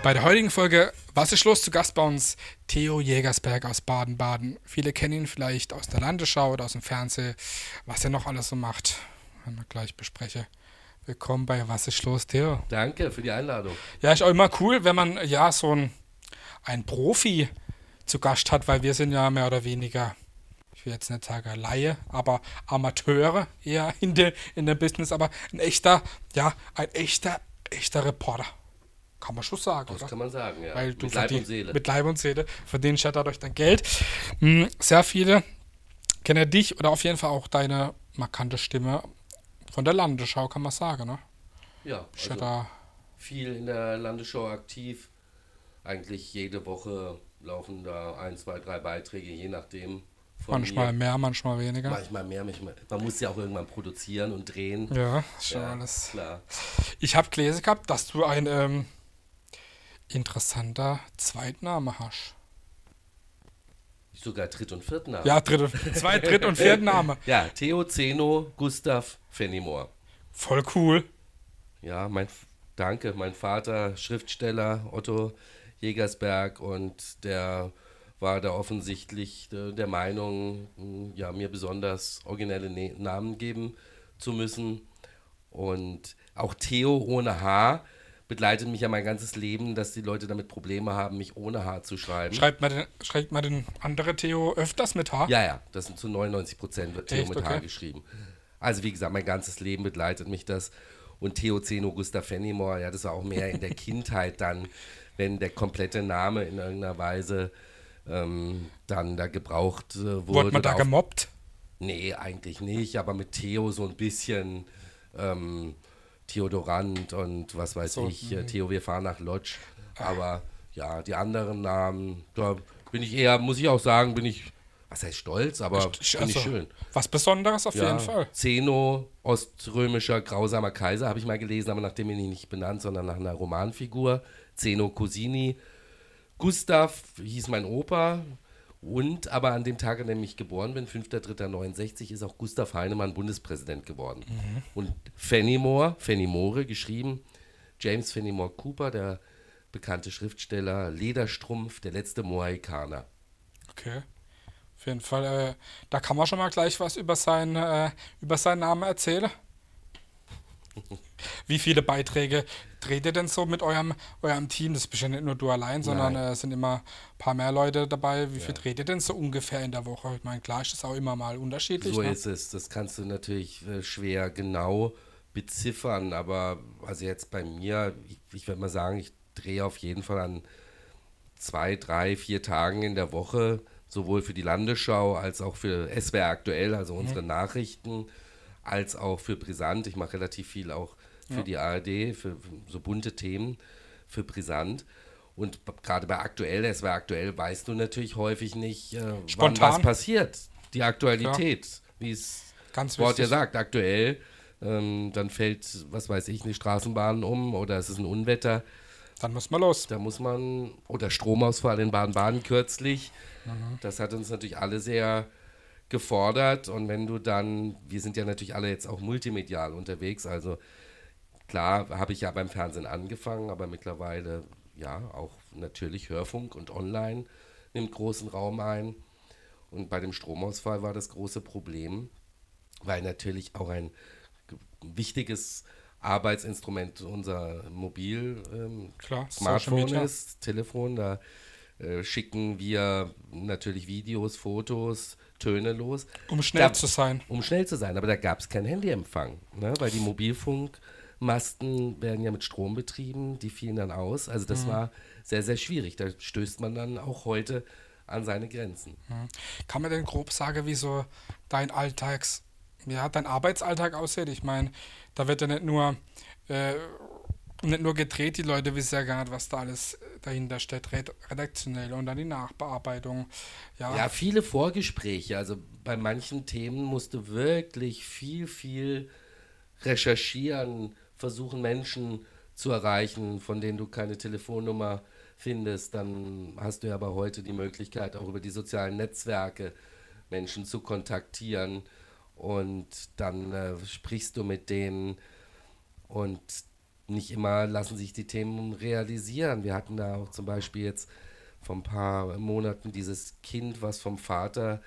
Bei der heutigen Folge Was ist los zu Gast bei uns? Theo Jägersberg aus Baden-Baden. Viele kennen ihn vielleicht aus der Landesschau oder aus dem Fernsehen. Was er noch alles so macht, werden wir gleich besprechen. Willkommen bei Was ist los, Theo? Danke für die Einladung. Ja, ist auch immer cool, wenn man ja so ein, ein Profi zu Gast hat, weil wir sind ja mehr oder weniger, ich will jetzt nicht sagen Laie, aber Amateure eher in der in dem Business, aber ein echter, ja, ein echter, echter Reporter. Kann man schon sagen, Das oder? kann man sagen, ja. Weil du Mit Leib und Seele. Mit Leib und Seele verdienst ja dadurch dein Geld. Hm, Sehr viele kennen dich oder auf jeden Fall auch deine markante Stimme von der Landesschau, kann man sagen, ne? ja, ja also da viel in der Landesschau aktiv. Eigentlich jede Woche laufen da ein, zwei, drei Beiträge, je nachdem. Manchmal mir. mehr, manchmal weniger. Manchmal mehr, manchmal. Man muss ja auch irgendwann produzieren und drehen. Ja, ist schon Ja, alles. klar. Ich habe gelesen gehabt, dass du ein ähm, interessanter Zweitname hast. Sogar Dritt- und Viertname. Ja, dritte, Zweit-, Dritt- und Viertname. Ja, Theo, Zeno, Gustav, Fenimore. Voll cool. Ja, mein, danke, mein Vater, Schriftsteller Otto Jägersberg und der war da offensichtlich der Meinung, ja, mir besonders originelle Ne- Namen geben zu müssen. Und auch Theo ohne H begleitet mich ja mein ganzes Leben, dass die Leute damit Probleme haben, mich ohne H zu schreiben. Schreibt man den, schreibt man den andere Theo öfters mit H? Ja, ja, das sind zu 99 Prozent wird Theo Echt? mit H Okay. geschrieben. Also wie gesagt, mein ganzes Leben begleitet mich das. Und Theo Zeno Gustav Fenimore, ja, das war auch mehr in der Kindheit dann, wenn der komplette Name in irgendeiner Weise ähm, dann da gebraucht äh, wurde. Wurde man da gemobbt? Nee, eigentlich nicht, aber mit Theo so ein bisschen ähm, Theodorant und was weiß So, ich, äh, Theo, wir fahren nach Lodge. Aber ja, die anderen Namen, da bin ich eher, muss ich auch sagen, bin ich, was heißt stolz, aber finde ich Also, schön. Was Besonderes auf Ja, jeden Fall. Zeno, oströmischer grausamer Kaiser, habe ich mal gelesen, aber nach dem bin ich nicht benannt, sondern nach einer Romanfigur. Zeno Cosini. Gustav hieß mein Opa. Und aber an dem Tag, an dem ich geboren bin, 5.3.69, ist auch Gustav Heinemann Bundespräsident geworden. Und Fenimore, Fenimore geschrieben, James Fenimore Cooper, der bekannte Schriftsteller, Lederstrumpf, der letzte Mohikaner. Okay. Auf jeden Fall, äh, da kann man schon mal gleich was über, sein, äh, über seinen Namen erzählen. Wie viele Beiträge dreht ihr denn so mit eurem, eurem Team? Das bist ja nicht nur du allein, sondern äh, es sind immer ein paar mehr Leute dabei. Wie viel dreht ihr denn so ungefähr in der Woche? Ich meine, klar ist das auch immer mal unterschiedlich. So ne? ist es. Das kannst du natürlich äh, schwer genau beziffern, aber also jetzt bei mir, ich, ich würde mal sagen, ich drehe auf jeden Fall an zwei, drei, vier Tagen in der Woche, sowohl für die Landesschau als auch für SWR aktuell, also unsere Nachrichten, als auch für Brisant. Ich mache relativ viel auch für die ARD, für, so bunte Themen, für Brisant. Und gerade bei aktuell, SWR aktuell, weißt du natürlich häufig nicht, äh, wann Spontan. was passiert. Die Aktualität, wie es Ganz das Wort ja sagt, aktuell. Ähm, dann fällt, was weiß ich, eine Straßenbahn um oder es ist ein Unwetter. Dann muss man los. Da muss man, oder Stromausfall in Baden-Baden kürzlich. Das hat uns natürlich alle sehr gefordert. Und wenn du dann, wir sind ja natürlich alle jetzt auch multimedial unterwegs, also klar habe ich ja beim Fernsehen angefangen, aber mittlerweile ja auch natürlich Hörfunk und Online nimmt großen Raum ein. Und bei dem Stromausfall war das große Problem, weil natürlich auch ein wichtiges Arbeitsinstrument unser Mobil ähm, Klar, Smartphone ist, Telefon, da äh, schicken wir natürlich Videos, Fotos, Töne los, Um schnell Da- zu sein. um schnell zu sein. Aber da gab es keinen Handyempfang, ne? weil die Mobilfunkmasten werden ja mit Strom betrieben, die fielen dann aus. Also Mhm. das war sehr, sehr schwierig. Da stößt man dann auch heute an seine Grenzen. Kann man denn grob sagen, wie so dein Alltags, ja, dein Arbeitsalltag aussieht? Ich meine, da wird ja nicht nur, äh, nicht nur gedreht, die Leute wissen ja gar nicht, was da alles dahinter steht, red- redaktionell und dann die Nachbearbeitung. Ja, Ja, viele Vorgespräche. Also bei manchen Themen musst du wirklich viel, viel recherchieren, versuchen Menschen zu erreichen, von denen du keine Telefonnummer findest. Dann hast du ja aber heute die Möglichkeit, auch über die sozialen Netzwerke Menschen zu kontaktieren und dann äh, sprichst du mit denen und nicht immer lassen sich die Themen realisieren. Wir hatten da auch zum Beispiel jetzt vor ein paar Monaten dieses Kind, was vom Vater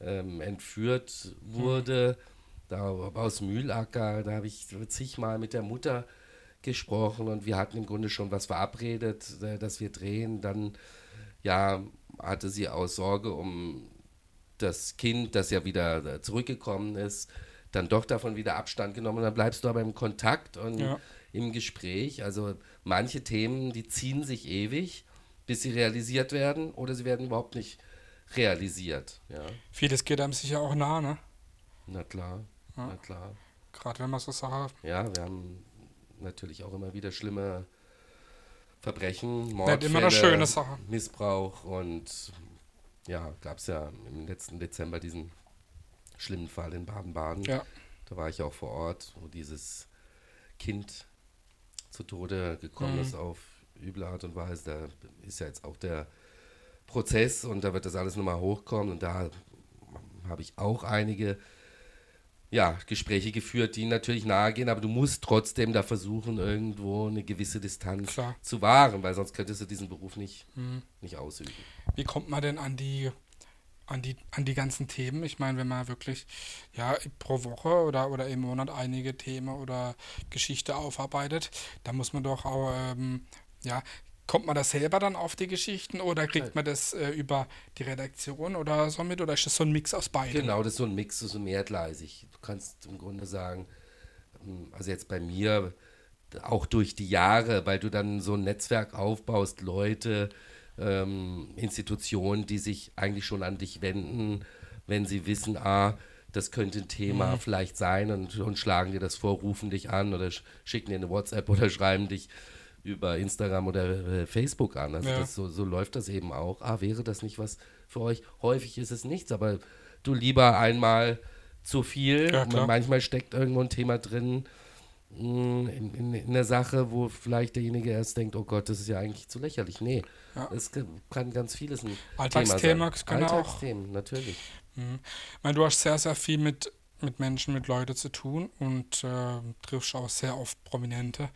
ähm, entführt wurde, mhm. da aus Mühlacker. Da habe ich zigmal mit der Mutter gesprochen und wir hatten im Grunde schon was verabredet, äh, dass wir drehen. Dann ja, hatte sie aus Sorge um das Kind, das ja wieder äh, zurückgekommen ist, dann doch davon wieder Abstand genommen. Und dann bleibst du aber im Kontakt und ja. Im Gespräch. Also manche Themen, die ziehen sich ewig, bis sie realisiert werden oder sie werden überhaupt nicht realisiert. Ja. Vieles geht einem sicher auch nah, ne? Na klar, ja. na klar. Gerade wenn man so Sachen. Ja, wir haben natürlich auch immer wieder schlimme Verbrechen, Mordfälle, immer eine schöne Sache. Missbrauch und ja, gab es ja im letzten Dezember diesen schlimmen Fall in Baden-Baden. Ja. Da war ich auch vor Ort, wo dieses Kind zu Tode gekommen mhm. ist auf üble Art und Weise. Da ist ja jetzt auch der Prozess und da wird das alles nochmal hochkommen und da habe ich auch einige ja, Gespräche geführt, die natürlich nahe gehen, aber du musst trotzdem da versuchen, irgendwo eine gewisse Distanz Klar. zu wahren, weil sonst könntest du diesen Beruf nicht, mhm. nicht ausüben. Wie kommt man denn an die, an die, an die ganzen Themen? Ich meine, wenn man wirklich ja, pro Woche oder, oder im Monat einige Themen oder Geschichte aufarbeitet, da muss man doch auch ähm, ja, Kommt man da selber dann auf die Geschichten oder kriegt man das äh, über die Redaktion oder so mit oder ist das so ein Mix aus beiden? Genau, das ist so ein Mix, so mehrgleisig. Du kannst im Grunde sagen, ähm, also jetzt bei mir auch durch die Jahre, weil du dann so ein Netzwerk aufbaust, Leute, ähm, Institutionen, die sich eigentlich schon an dich wenden, wenn sie wissen, ah, das könnte ein Thema mhm. vielleicht sein und, und schlagen dir das vor, rufen dich an oder schicken dir eine WhatsApp oder schreiben dich über Instagram oder äh, Facebook an. Also ja. das, so, so läuft das eben auch. Ah, wäre das nicht was für euch? Häufig ist es nichts, aber du lieber einmal zu viel. Ja, manchmal steckt irgendwo ein Thema drin in, in, in, der Sache, wo vielleicht derjenige erst denkt, oh Gott, das ist ja eigentlich zu lächerlich. Nee, ja. es kann ganz vieles ein Alltagsthema Thema sein. Alltagsthemen, natürlich. Mhm. Ich meine, du hast sehr, sehr viel mit, mit Menschen, mit Leuten zu tun und äh, triffst auch sehr oft Prominente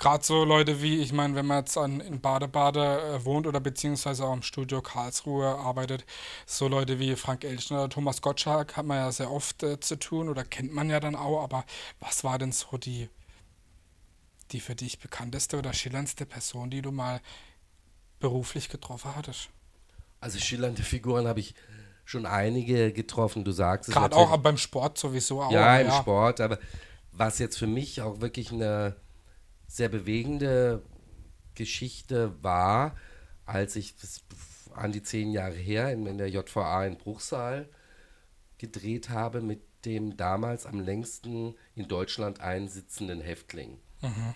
gerade so Leute wie, ich meine, wenn man jetzt an, in Badebade äh, wohnt oder beziehungsweise auch im Studio Karlsruhe arbeitet, so Leute wie Frank Elchner oder Thomas Gottschalk hat man ja sehr oft äh, zu tun oder kennt man ja dann auch, aber was war denn so die, die für dich bekannteste oder schillerndste Person, die du mal beruflich getroffen hattest? Also schillernde Figuren habe ich schon einige getroffen, du sagst es. Gerade auch beim Sport sowieso auch. Ja, im ja. Sport, aber was jetzt für mich auch wirklich eine sehr bewegende Geschichte war, als ich an die zehn Jahre her in, in der JVA in Bruchsal gedreht habe mit dem damals am längsten in Deutschland einsitzenden Häftling. Mhm.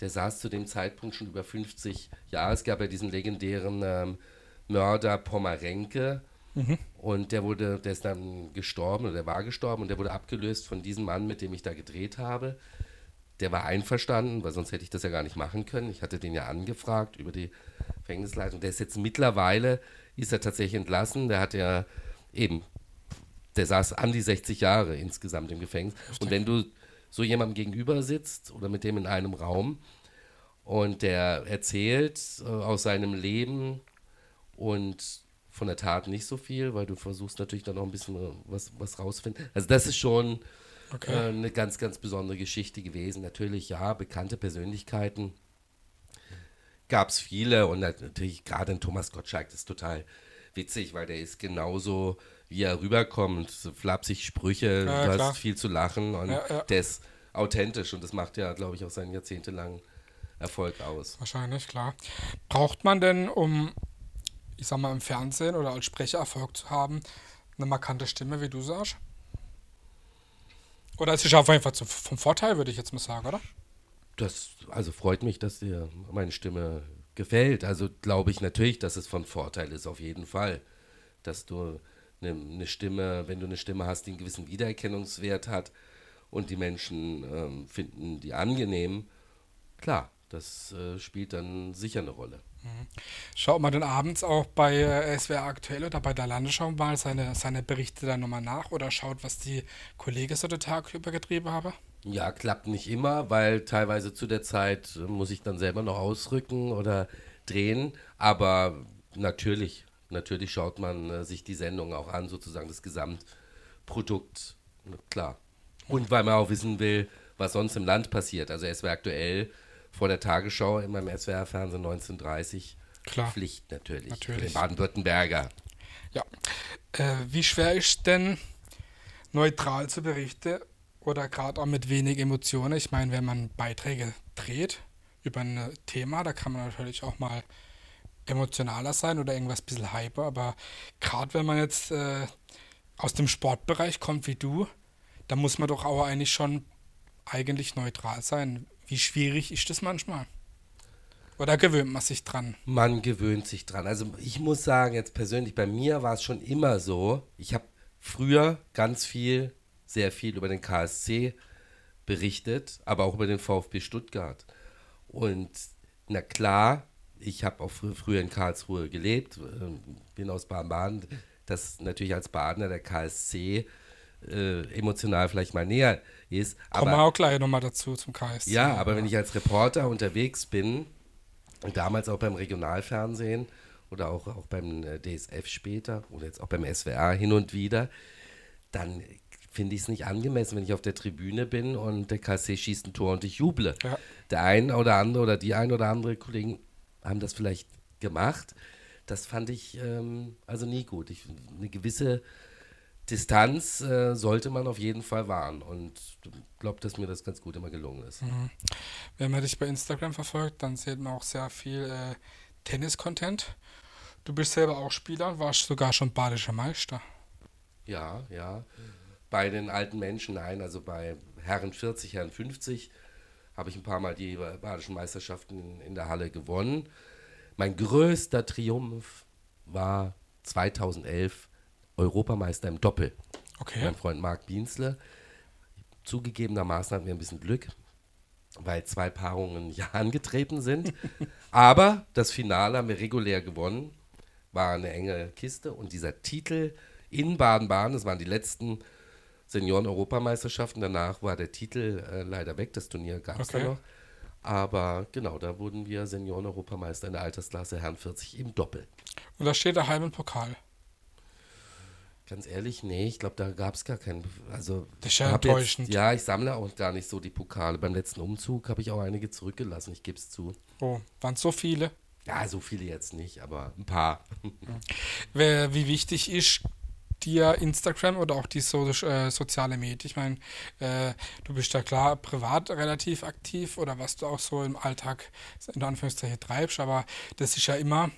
Der saß zu dem Zeitpunkt schon über 50 Jahre. Es gab ja diesen legendären ähm, Mörder Pomerenke. Mhm. Und der wurde, der ist dann gestorben oder der war gestorben und der wurde abgelöst von diesem Mann, mit dem ich da gedreht habe der war einverstanden, weil sonst hätte ich das ja gar nicht machen können. Ich hatte den ja angefragt über die Gefängnisleitung. Der ist jetzt mittlerweile, ist er tatsächlich entlassen. Der hat ja eben, der saß an die 60 Jahre insgesamt im Gefängnis. Und wenn du so jemandem gegenüber sitzt oder mit dem in einem Raum und der erzählt äh, aus seinem Leben und von der Tat nicht so viel, weil du versuchst natürlich dann noch ein bisschen äh, was, was rausfinden. Also das ist schon Okay. Äh, eine ganz, ganz besondere Geschichte gewesen. Natürlich, ja, bekannte Persönlichkeiten gab es viele und natürlich gerade ein Thomas Gottschalk, das ist total witzig, weil der ist genauso, wie er rüberkommt, so flapsig Sprüche, ja, du klar. hast viel zu lachen und ja, ja. der ist authentisch und das macht ja, glaube ich, auch seinen jahrzehntelangen Erfolg aus. Wahrscheinlich, klar. Braucht man denn, um, ich sag mal, im Fernsehen oder als Sprecher Erfolg zu haben, eine markante Stimme, wie du sagst? Oder ist auf jeden Fall vom Vorteil, würde ich jetzt mal sagen, oder? Das, also freut mich, dass dir meine Stimme gefällt. Also glaube ich natürlich, dass es von Vorteil ist, auf jeden Fall. Dass du eine, eine, Stimme, wenn du eine Stimme hast, die einen gewissen Wiedererkennungswert hat und die Menschen ähm, finden die angenehm, klar, das äh, spielt dann sicher eine Rolle. Mhm. Schaut man dann abends auch bei äh, SWR aktuell oder bei der Landesschau mal seine, seine Berichte dann nochmal nach oder schaut, was die Kollegen so den Tag über getrieben haben? Ja, klappt nicht immer, weil teilweise zu der Zeit muss ich dann selber noch ausrücken oder drehen. Aber natürlich, natürlich schaut man äh, sich die Sendung auch an, sozusagen das Gesamtprodukt. Klar. Und weil man auch wissen will, was sonst im Land passiert. Also SWR aktuell vor der Tagesschau in meinem SWR-Fernsehen 1930. Klar. Pflicht natürlich. Natürlich. Für den Baden-Württemberger. Ja. Äh, wie schwer ist denn neutral zu berichten oder gerade auch mit wenig Emotionen? Ich meine, wenn man Beiträge dreht über ein Thema, da kann man natürlich auch mal emotionaler sein oder irgendwas ein bisschen hyper, aber gerade wenn man jetzt äh, aus dem Sportbereich kommt wie du, da muss man doch auch eigentlich schon eigentlich neutral sein. Wie schwierig ist das manchmal? Oder gewöhnt man sich dran? Man gewöhnt sich dran. Also ich muss sagen, jetzt persönlich, bei mir war es schon immer so, ich habe früher ganz viel, sehr viel über den KSC berichtet, aber auch über den VfB Stuttgart. Und na klar, ich habe auch fr früher in Karlsruhe gelebt, äh, bin aus Baden-Baden, dass natürlich als Badener der KSC äh, emotional vielleicht mal näher ist. Kommen wir auch gleich nochmal dazu zum KSC. Ja, aber wenn ich als Reporter unterwegs bin, und damals auch beim Regionalfernsehen oder auch, auch beim äh, DSF später oder jetzt auch beim SWR hin und wieder, dann finde ich es nicht angemessen, wenn ich auf der Tribüne bin und der KC schießt ein Tor und ich juble. Ja. Der ein oder andere oder die ein oder andere Kollegen haben das vielleicht gemacht. Das fand ich ähm, also nie gut. Ich, eine gewisse Distanz äh, sollte man auf jeden Fall wahren und ich glaube, dass mir das ganz gut immer gelungen ist. Mhm. Wenn man dich bei Instagram verfolgt, dann sieht man auch sehr viel äh, Tennis-Content. Du bist selber auch Spieler und warst sogar schon badischer Meister. Ja, ja. Bei den alten Menschen, nein, also bei Herren 40, Herren 50 habe ich ein paar Mal die badischen Meisterschaften in der Halle gewonnen. Mein größter Triumph war 2011 Europameister im Doppel. Okay. Mein Freund Marc Biensle. Zugegebenermaßen hatten wir ein bisschen Glück, weil zwei Paarungen ja angetreten sind. Aber das Finale haben wir regulär gewonnen. War eine enge Kiste und dieser Titel in Baden-Baden, das waren die letzten Senioren-Europameisterschaften. Danach war der Titel äh, leider weg, das Turnier gab es Okay. da noch. Aber genau, da wurden wir Senioren-Europameister in der Altersklasse Herren 40 im Doppel. Und da steht der halbe Pokal. Ganz ehrlich, nee, ich glaube, da gab es gar keinen. Also, Das ist ja enttäuschend. Jetzt, ja, ich sammle auch gar nicht so die Pokale. Beim letzten Umzug habe ich auch einige zurückgelassen, ich gebe es zu. Oh, waren so viele. Ja, so viele jetzt nicht, aber ein paar. Wer, wie wichtig ist dir Instagram oder auch die so, äh, soziale Medien? Ich meine, äh, du bist ja klar privat relativ aktiv oder was du auch so im Alltag in Anführungszeichen treibst, aber das ist ja immer,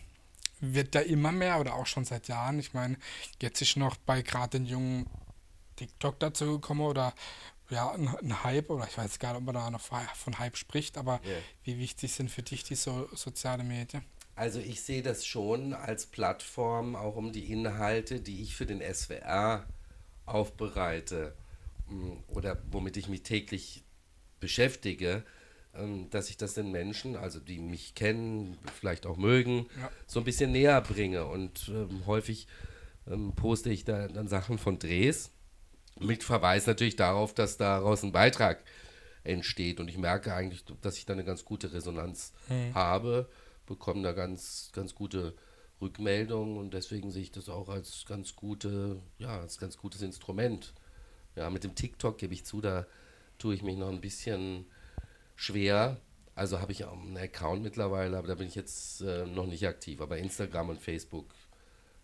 wird da immer mehr oder auch schon seit Jahren. Ich meine, jetzt ist noch bei gerade den jungen TikTok dazu gekommen oder ja, ein, ein Hype oder ich weiß gar nicht, ob man da noch von Hype spricht, aber Ja. wie wichtig sind für dich die so, soziale Medien? Also ich sehe das schon als Plattform, auch um die Inhalte, die ich für den SWR aufbereite mh, oder womit ich mich täglich beschäftige, dass ich das den Menschen, also die mich kennen, vielleicht auch mögen, Ja. so ein bisschen näher bringe. Und ähm, häufig ähm, poste ich da dann Sachen von Drehs mit Verweis natürlich darauf, dass daraus ein Beitrag entsteht. Und ich merke eigentlich, dass ich da eine ganz gute Resonanz habe, bekomme da ganz, ganz gute Rückmeldungen und deswegen sehe ich das auch als ganz gute, ja, als ganz gutes Instrument. Ja, mit dem TikTok gebe ich zu, da tue ich mich noch ein bisschen schwer. Also habe ich auch einen Account mittlerweile, aber da bin ich jetzt äh, noch nicht aktiv. Aber Instagram und Facebook,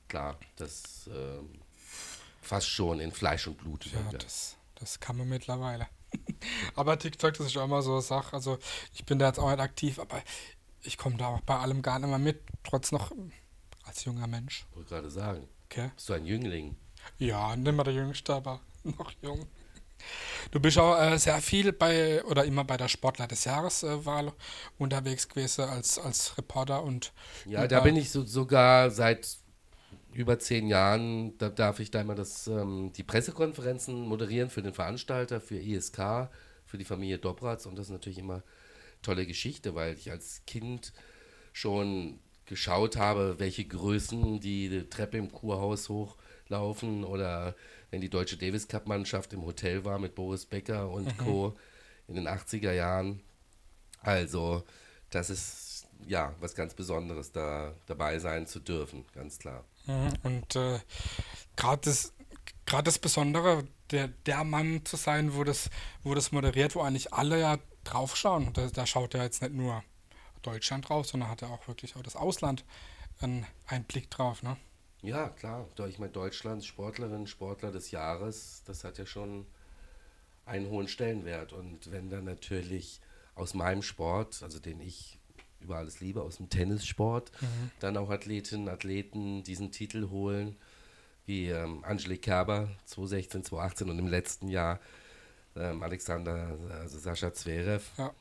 klar, das ähm, fast schon in Fleisch und Blut Ja, das, das kann man mittlerweile. aber TikTok, das ist auch immer so eine Sache. Also ich bin da jetzt auch nicht aktiv, aber ich komme da auch bei allem gar nicht mehr mit, trotz noch als junger Mensch. Wollte gerade sagen, Okay? bist du ein Jüngling? Ja, nicht mehr der Jüngste, aber noch jung. Du bist auch äh, sehr viel bei oder immer bei der Sportler des Jahreswahl unterwegs gewesen als, als Reporter und Ja, da bin ich so, sogar seit über zehn Jahren, da darf ich da immer das, ähm, die Pressekonferenzen moderieren für den Veranstalter, für ISK, für die Familie Dobratz und das ist natürlich immer tolle Geschichte, weil ich als Kind schon geschaut habe, welche Größen die Treppe im Kurhaus hochlaufen oder wenn die deutsche Davis Cup Mannschaft im Hotel war mit Boris Becker und mhm. Co. in den 80er Jahren. Also, das ist ja was ganz Besonderes, da dabei sein zu dürfen, ganz klar. Mhm. Und äh, gerade das, das Besondere, der, der Mann zu sein, wo das, wo das moderiert, wo eigentlich alle ja draufschauen. Da, da schaut er jetzt nicht nur Deutschland drauf, sondern hat er auch wirklich auch das Ausland einen, einen Blick drauf. Ne? Ja, klar. Ich meine, Deutschlands Sportlerin, Sportler des Jahres, das hat ja schon einen hohen Stellenwert. Und wenn dann natürlich aus meinem Sport, also den ich über alles liebe, aus dem Tennissport, mhm. dann auch Athletinnen, Athleten diesen Titel holen, wie ähm, Angelique Kerber 2016, 2018 und im letzten Jahr ähm, Alexander, also Sascha Zverev, ja.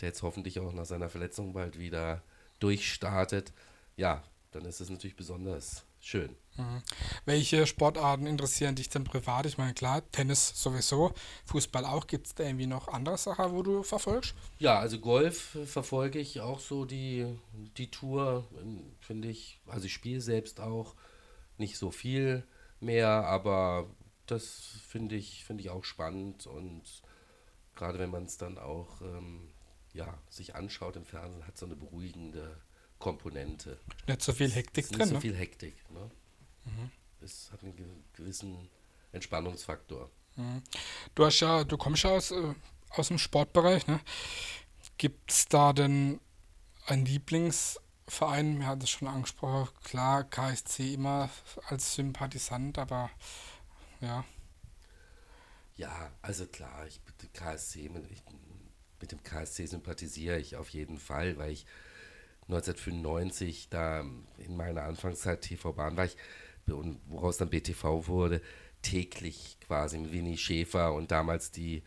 der jetzt hoffentlich auch nach seiner Verletzung bald wieder durchstartet. Ja, dann ist es natürlich besonders schön. Mhm. Welche Sportarten interessieren dich denn privat? Ich meine, klar, Tennis sowieso, Fußball auch. Gibt es da irgendwie noch andere Sachen, wo du verfolgst? Ja, also Golf verfolge ich auch so die, die Tour, finde ich. Also ich spiele selbst auch nicht so viel mehr, aber das finde ich, find ich auch spannend und gerade wenn man es dann auch ähm, ja, sich anschaut im Fernsehen, hat so eine beruhigende Komponente. Nicht so viel Hektik drin. Nicht so ne? viel Hektik. Ne? Mhm. Es hat einen gewissen Entspannungsfaktor. Mhm. Du hast ja, du kommst ja aus, äh, aus dem Sportbereich, ne? Gibt es da denn einen Lieblingsverein? Wir hatten es schon angesprochen, klar, KSC immer als Sympathisant, aber ja. Ja, also klar, ich KSC, ich, mit dem KSC sympathisiere ich auf jeden Fall, weil ich 1995 da in meiner Anfangszeit TV Bahn war ich, und woraus dann BTV wurde, täglich quasi mit Winnie Schäfer und damals die,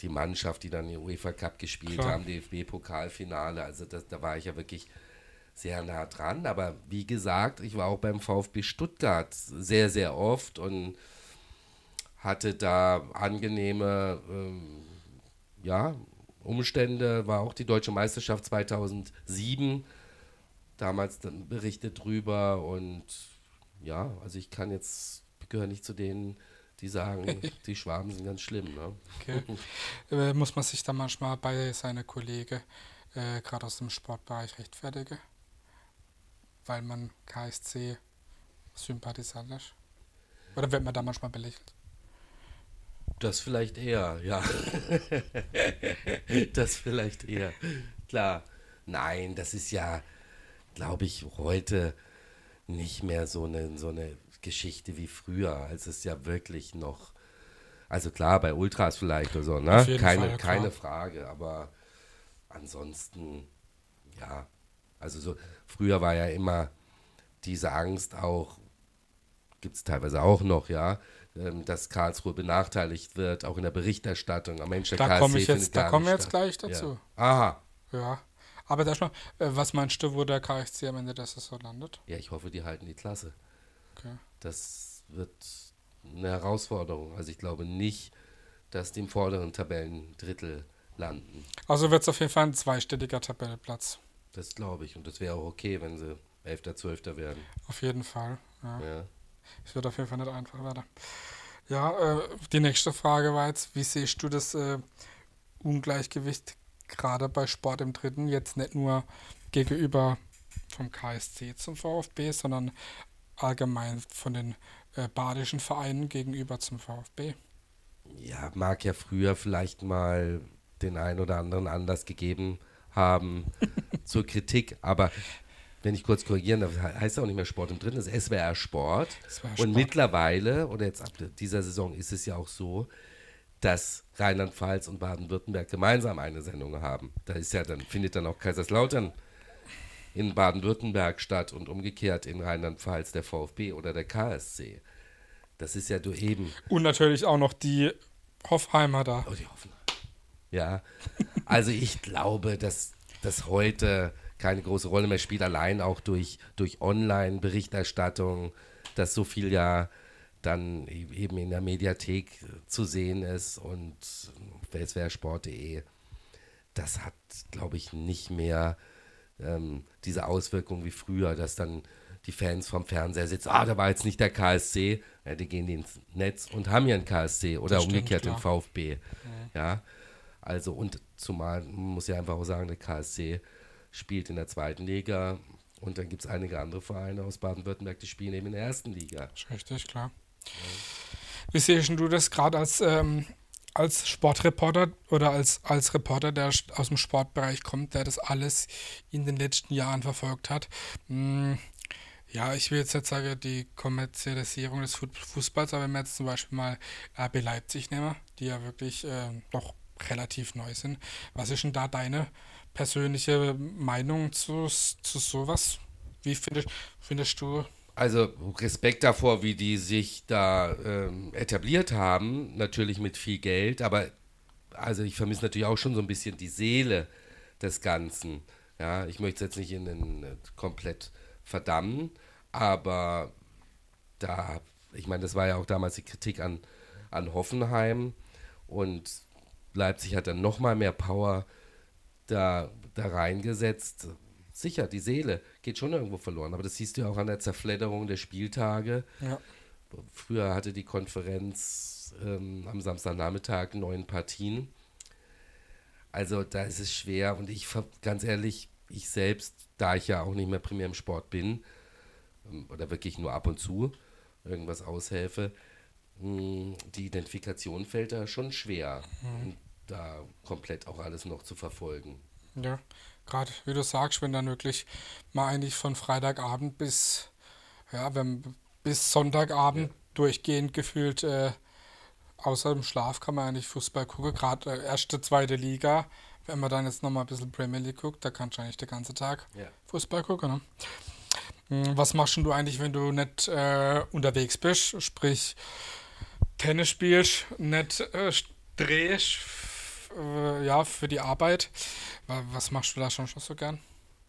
die Mannschaft, die dann den UEFA Cup gespielt Klar. haben, DFB-Pokalfinale. Also das, da war ich ja wirklich sehr nah dran. Aber wie gesagt, ich war auch beim VfB Stuttgart sehr, sehr oft und hatte da angenehme ähm, ja, Umstände, war auch die deutsche Meisterschaft 2007, damals dann berichtet drüber und ja, also ich kann jetzt, gehöre nicht zu denen, die sagen, die Schwaben sind ganz schlimm. Ne? Okay. Äh, muss man sich da manchmal bei seiner Kollege, äh, gerade aus dem Sportbereich, rechtfertigen? Weil man KSC Sympathisant ist? Oder wird man da manchmal belächelt? Das vielleicht eher, ja. das vielleicht eher. Klar. Nein, das ist ja, glaube ich, heute nicht mehr so eine, so eine Geschichte wie früher, es ja wirklich noch. Also klar, bei Ultras vielleicht oder so, ne? Keine, Fall, keine Frage, aber ansonsten, ja. Also so, früher war ja immer diese Angst auch, gibt es teilweise auch noch, ja, dass Karlsruhe benachteiligt wird, auch in der Berichterstattung. Am der da komme ich jetzt, da kommen wir jetzt gleich dazu. Ja. Aha. Ja. Aber da schon, äh, was meinst du, wo der KSC am Ende der Saison landet? Ja, ich hoffe, die halten die Klasse. Okay. Das wird eine Herausforderung. Also ich glaube nicht, dass die im vorderen Tabellendrittel landen. Also wird es auf jeden Fall ein zweistelliger Tabellenplatz. Das glaube ich. Und das wäre auch okay, wenn sie 11., 12. werden. Auf jeden Fall. Ja. ja. Es wird auf jeden Fall nicht einfach weiter. Ja, äh, die nächste Frage war jetzt, wie siehst du das äh, Ungleichgewicht gerade bei Sport im Dritten, jetzt nicht nur gegenüber vom KSC zum VfB, sondern allgemein von den äh, badischen Vereinen gegenüber zum VfB? Ja, mag ja früher vielleicht mal den einen oder anderen Anlass gegeben haben zur Kritik, aber wenn ich kurz korrigieren darf, heißt auch nicht mehr Sport im Dritten, das ist SWR Sport. SWR Sport. Und mittlerweile, oder jetzt ab dieser Saison ist es ja auch so, dass Rheinland-Pfalz und Baden-Württemberg gemeinsam eine Sendung haben. Da ist ja dann, findet dann auch Kaiserslautern in Baden-Württemberg statt und umgekehrt in Rheinland-Pfalz der VfB oder der KSC. Das ist ja du eben. Und natürlich auch noch die Hoffheimer da. Oh, die Hoffenheimer. Ja, also ich glaube, dass, dass heute keine große Rolle mehr spielt, allein auch durch, durch Online-Berichterstattung, dass so viel ja dann e-, eben in der Mediathek zu sehen ist und sport.de. Das hat, glaube ich, nicht mehr ähm, diese Auswirkung wie früher, dass dann die Fans vom Fernseher sitzen, ah, da war jetzt nicht der KSC, ja, die gehen ins Netz und haben ja einen KSC oder Das stimmt, umgekehrt den klar. VfB. Ja, also und zumal, man muss ja einfach auch sagen, der KSC spielt in der zweiten Liga und dann gibt es einige andere Vereine aus Baden-Württemberg, die spielen eben in der ersten Liga. Richtig, klar. Wie siehst du das gerade als, ähm, als Sportreporter oder als, als Reporter, der aus dem Sportbereich kommt, der das alles in den letzten Jahren verfolgt hat? Hm, ja, ich will jetzt nicht sagen, die Kommerzialisierung des Fu- Fußballs, aber wenn wir jetzt zum Beispiel mal RB Leipzig nehmen, die ja wirklich äh, noch relativ neu sind, was ist denn da deine persönliche Meinung zu, zu sowas? Wie findest, findest du Also Respekt davor, wie die sich da ähm, etabliert haben, natürlich mit viel Geld, aber also ich vermisse natürlich auch schon so ein bisschen die Seele des Ganzen. Ja, ich möchte es jetzt nicht in den äh, komplett verdammen, aber da, ich meine, das war ja auch damals die Kritik an, an Hoffenheim und Leipzig hat dann nochmal mehr Power da, da reingesetzt. Sicher, die Seele geht schon irgendwo verloren, aber das siehst du ja auch an der Zerfledderung der Spieltage. Ja. Früher hatte die Konferenz ähm, am Samstagnachmittag neun Partien. Also da ist es schwer und ich, ganz ehrlich, ich selbst, da ich ja auch nicht mehr primär im Sport bin ähm, oder wirklich nur ab und zu irgendwas aushelfe, mh, die Identifikation fällt da schon schwer, und da komplett auch alles noch zu verfolgen. Ja, gerade wie du sagst, wenn dann wirklich mal eigentlich von Freitagabend bis, ja, wenn, bis Sonntagabend durchgehend gefühlt, äh, außer im Schlaf kann man eigentlich Fußball gucken, gerade äh, erste, zweite Liga. Wenn man dann jetzt nochmal ein bisschen Premier League guckt, da kannst du eigentlich den ganzen Tag Ja. Fußball gucken. Ne? Hm, Was machst du eigentlich, wenn du nicht äh, unterwegs bist, sprich Tennis spielst, nicht äh, drehst, äh, ja, für die Arbeit? Wa- Was machst du da schon, schon so gern?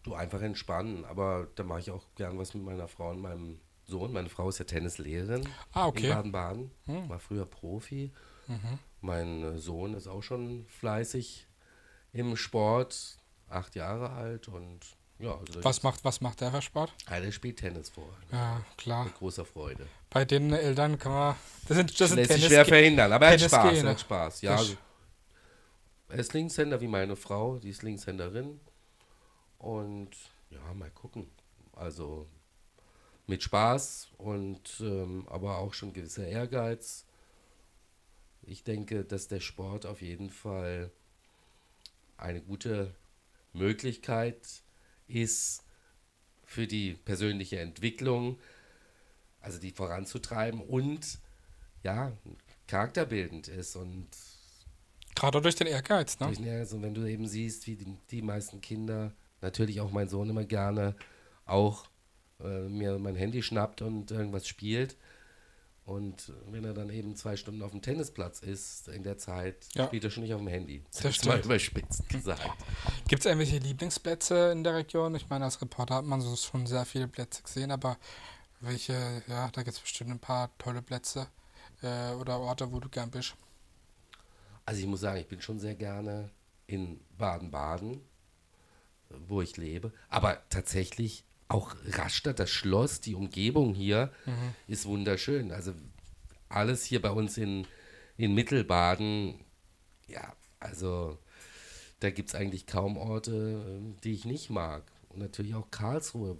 Du einfach entspannen, aber da mache ich auch gern was mit meiner Frau und meinem Sohn. Meine Frau ist ja Tennislehrerin Ah, okay. in Baden-Baden, war früher Profi. Mhm. Mein äh, Sohn ist auch schon fleißig im Sport, acht Jahre alt und ja, also Was macht, was macht der für Sport? Der spielt Tennis vor. Ja, klar. Mit großer Freude. Bei den Eltern kann man. Das sind, das sind Lässt sich Tennis schwer verhindern, aber er hat Spaß. Er hat Spaß. Ja, also, er ist Linkshänder wie meine Frau, die ist Linkshänderin. Und ja, mal gucken. Also mit Spaß und ähm, aber auch schon gewisser Ehrgeiz. Ich denke, dass der Sport auf jeden Fall eine gute Möglichkeit ist für die persönliche Entwicklung, also die voranzutreiben und ja, charakterbildend ist und Gerade durch den Ehrgeiz, ne? durch den Ehrgeiz. Und wenn du eben siehst, wie die, die meisten Kinder, natürlich auch mein Sohn immer gerne, auch äh, mir mein Handy schnappt und irgendwas spielt. Und wenn er dann eben zwei Stunden auf dem Tennisplatz ist, in der Zeit Ja. spielt er schon nicht auf dem Handy. Das ist mal überspitzt gesagt. Gibt es irgendwelche Lieblingsplätze in der Region? Ich meine, als Reporter hat man so schon sehr viele Plätze gesehen, aber welche, ja, da gibt es bestimmt ein paar tolle Plätze äh, oder Orte, wo du gern bist. Also ich muss sagen, ich bin schon sehr gerne in Baden-Baden, wo ich lebe. Aber tatsächlich auch Rastatt, das Schloss, die Umgebung hier ist wunderschön. Also alles hier bei uns in, in Mittelbaden, ja, also da gibt es eigentlich kaum Orte, ähm, die ich nicht mag. Und natürlich auch Karlsruhe,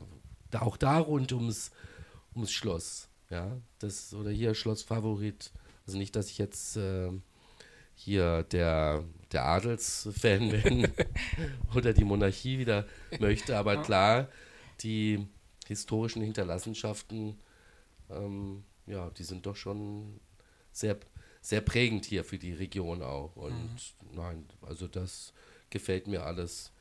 da, auch da rund ums, ums Schloss. Ja, das oder hier Schlossfavorit. Also nicht, dass ich jetzt ähm, hier der, der Adelsfan bin oder die Monarchie wieder möchte, aber klar, die historischen Hinterlassenschaften, ähm, ja, die sind doch schon sehr, sehr prägend hier für die Region auch. Und nein, also das gefällt mir alles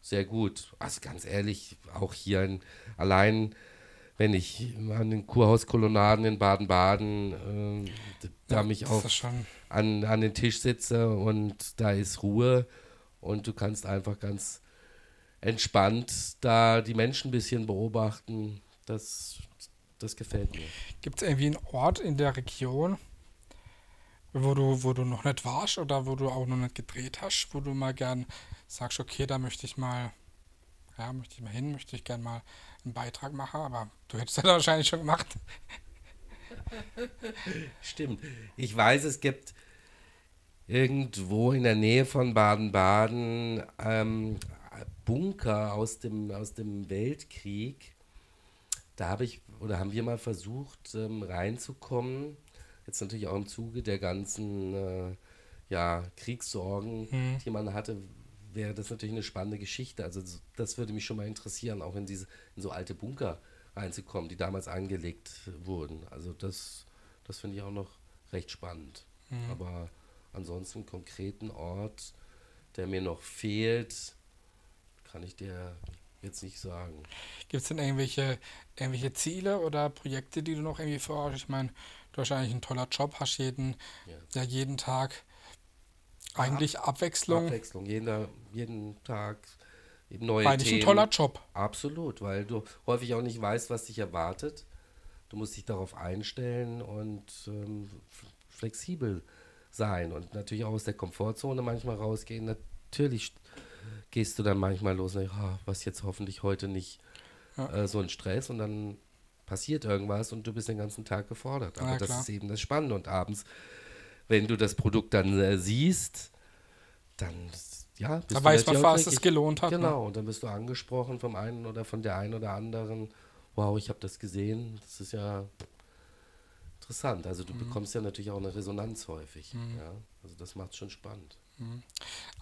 sehr gut. Also ganz ehrlich, auch hier in, allein, wenn ich an den Kurhauskolonnaden in Baden-Baden d- da Ja, mich schon, an, an den Tisch sitze und da ist Ruhe und du kannst einfach ganz entspannt da die Menschen ein bisschen beobachten. Das, das gefällt mir. Gibt es irgendwie einen Ort in der Region, wo du, wo du noch nicht warst oder wo du auch noch nicht gedreht hast, wo du mal gern sagst, okay, da möchte ich mal, ja, möchte ich mal hin, möchte ich gern mal einen Beitrag mache, aber du hättest das wahrscheinlich schon gemacht. Stimmt. Ich weiß, es gibt irgendwo in der Nähe von Baden-Baden ähm, Bunker aus dem, aus dem Weltkrieg. Da habe ich oder haben wir mal versucht ähm, reinzukommen. Jetzt natürlich auch im Zuge der ganzen äh, ja, Kriegssorgen, Mhm. die man hatte, wäre das natürlich eine spannende Geschichte. Also das würde mich schon mal interessieren, auch in diese in so alte Bunker reinzukommen, die damals angelegt wurden. Also das, das finde ich auch noch recht spannend. Mhm. Aber ansonsten einen konkreten Ort, der mir noch fehlt, kann ich dir jetzt nicht sagen. Gibt es denn irgendwelche, irgendwelche Ziele oder Projekte, die du noch irgendwie vorhast? Ich meine, du hast eigentlich einen toller Job, hast jeden, Ja. ja, jeden Tag eigentlich Abwechslung. Abwechslung, jeden, jeden Tag eben neue Eigentlich ein toller Job. Absolut, weil du häufig auch nicht weißt, was dich erwartet. Du musst dich darauf einstellen und ähm, flexibel sein und natürlich auch aus der Komfortzone manchmal rausgehen. Natürlich gehst du dann manchmal los und denkst, "Ah, was jetzt hoffentlich heute nicht Ja. äh, so ein Stress und dann passiert irgendwas und du bist den ganzen Tag gefordert. Aber Ja, das ist eben das Spannende und abends, wenn du das Produkt dann äh, siehst, dann ja, bist Da du weiß man fast, dass es gelohnt hat. Ne? Genau, und dann bist du angesprochen vom einen oder von der einen oder anderen. Wow, ich habe das gesehen. Das ist ja interessant. Also du Mhm. bekommst ja natürlich auch eine Resonanz häufig. Ja? Also das macht schon spannend.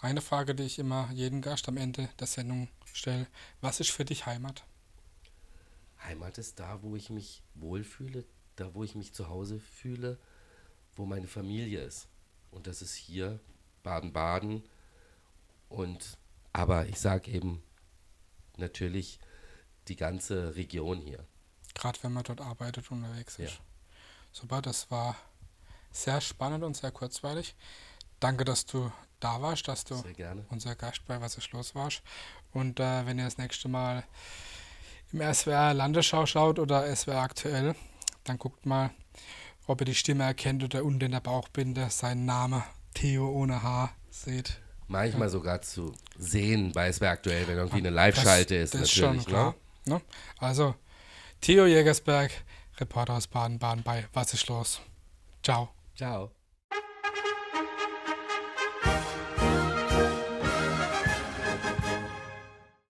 Eine Frage, die ich immer jedem Gast am Ende der Sendung stelle. Was ist für dich Heimat? Heimat ist da, wo ich mich wohlfühle, da, wo ich mich zu Hause fühle, wo meine Familie ist. Und das ist hier Baden-Baden. Und aber ich sage eben natürlich die ganze Region hier. Gerade wenn man dort arbeitet, unterwegs ist. Ja. Super, das war sehr spannend und sehr kurzweilig. Danke, dass du da warst, dass du unser Gast bei Was ist los warst. Und äh, wenn ihr das nächste Mal im SWR Landesschau schaut oder SWR aktuell, dann guckt mal, ob ihr die Stimme erkennt oder unten in der Bauchbinde seinen Namen Theo ohne H seht. Manchmal sogar zu sehen bei SWR aktuell, wenn irgendwie eine Live-Schalte ist, das ist natürlich. schon klar. Ne? Also, Theo Jägersberg, Reporter aus Baden-Baden bei Was ist los? Ciao. Ne? Ciao.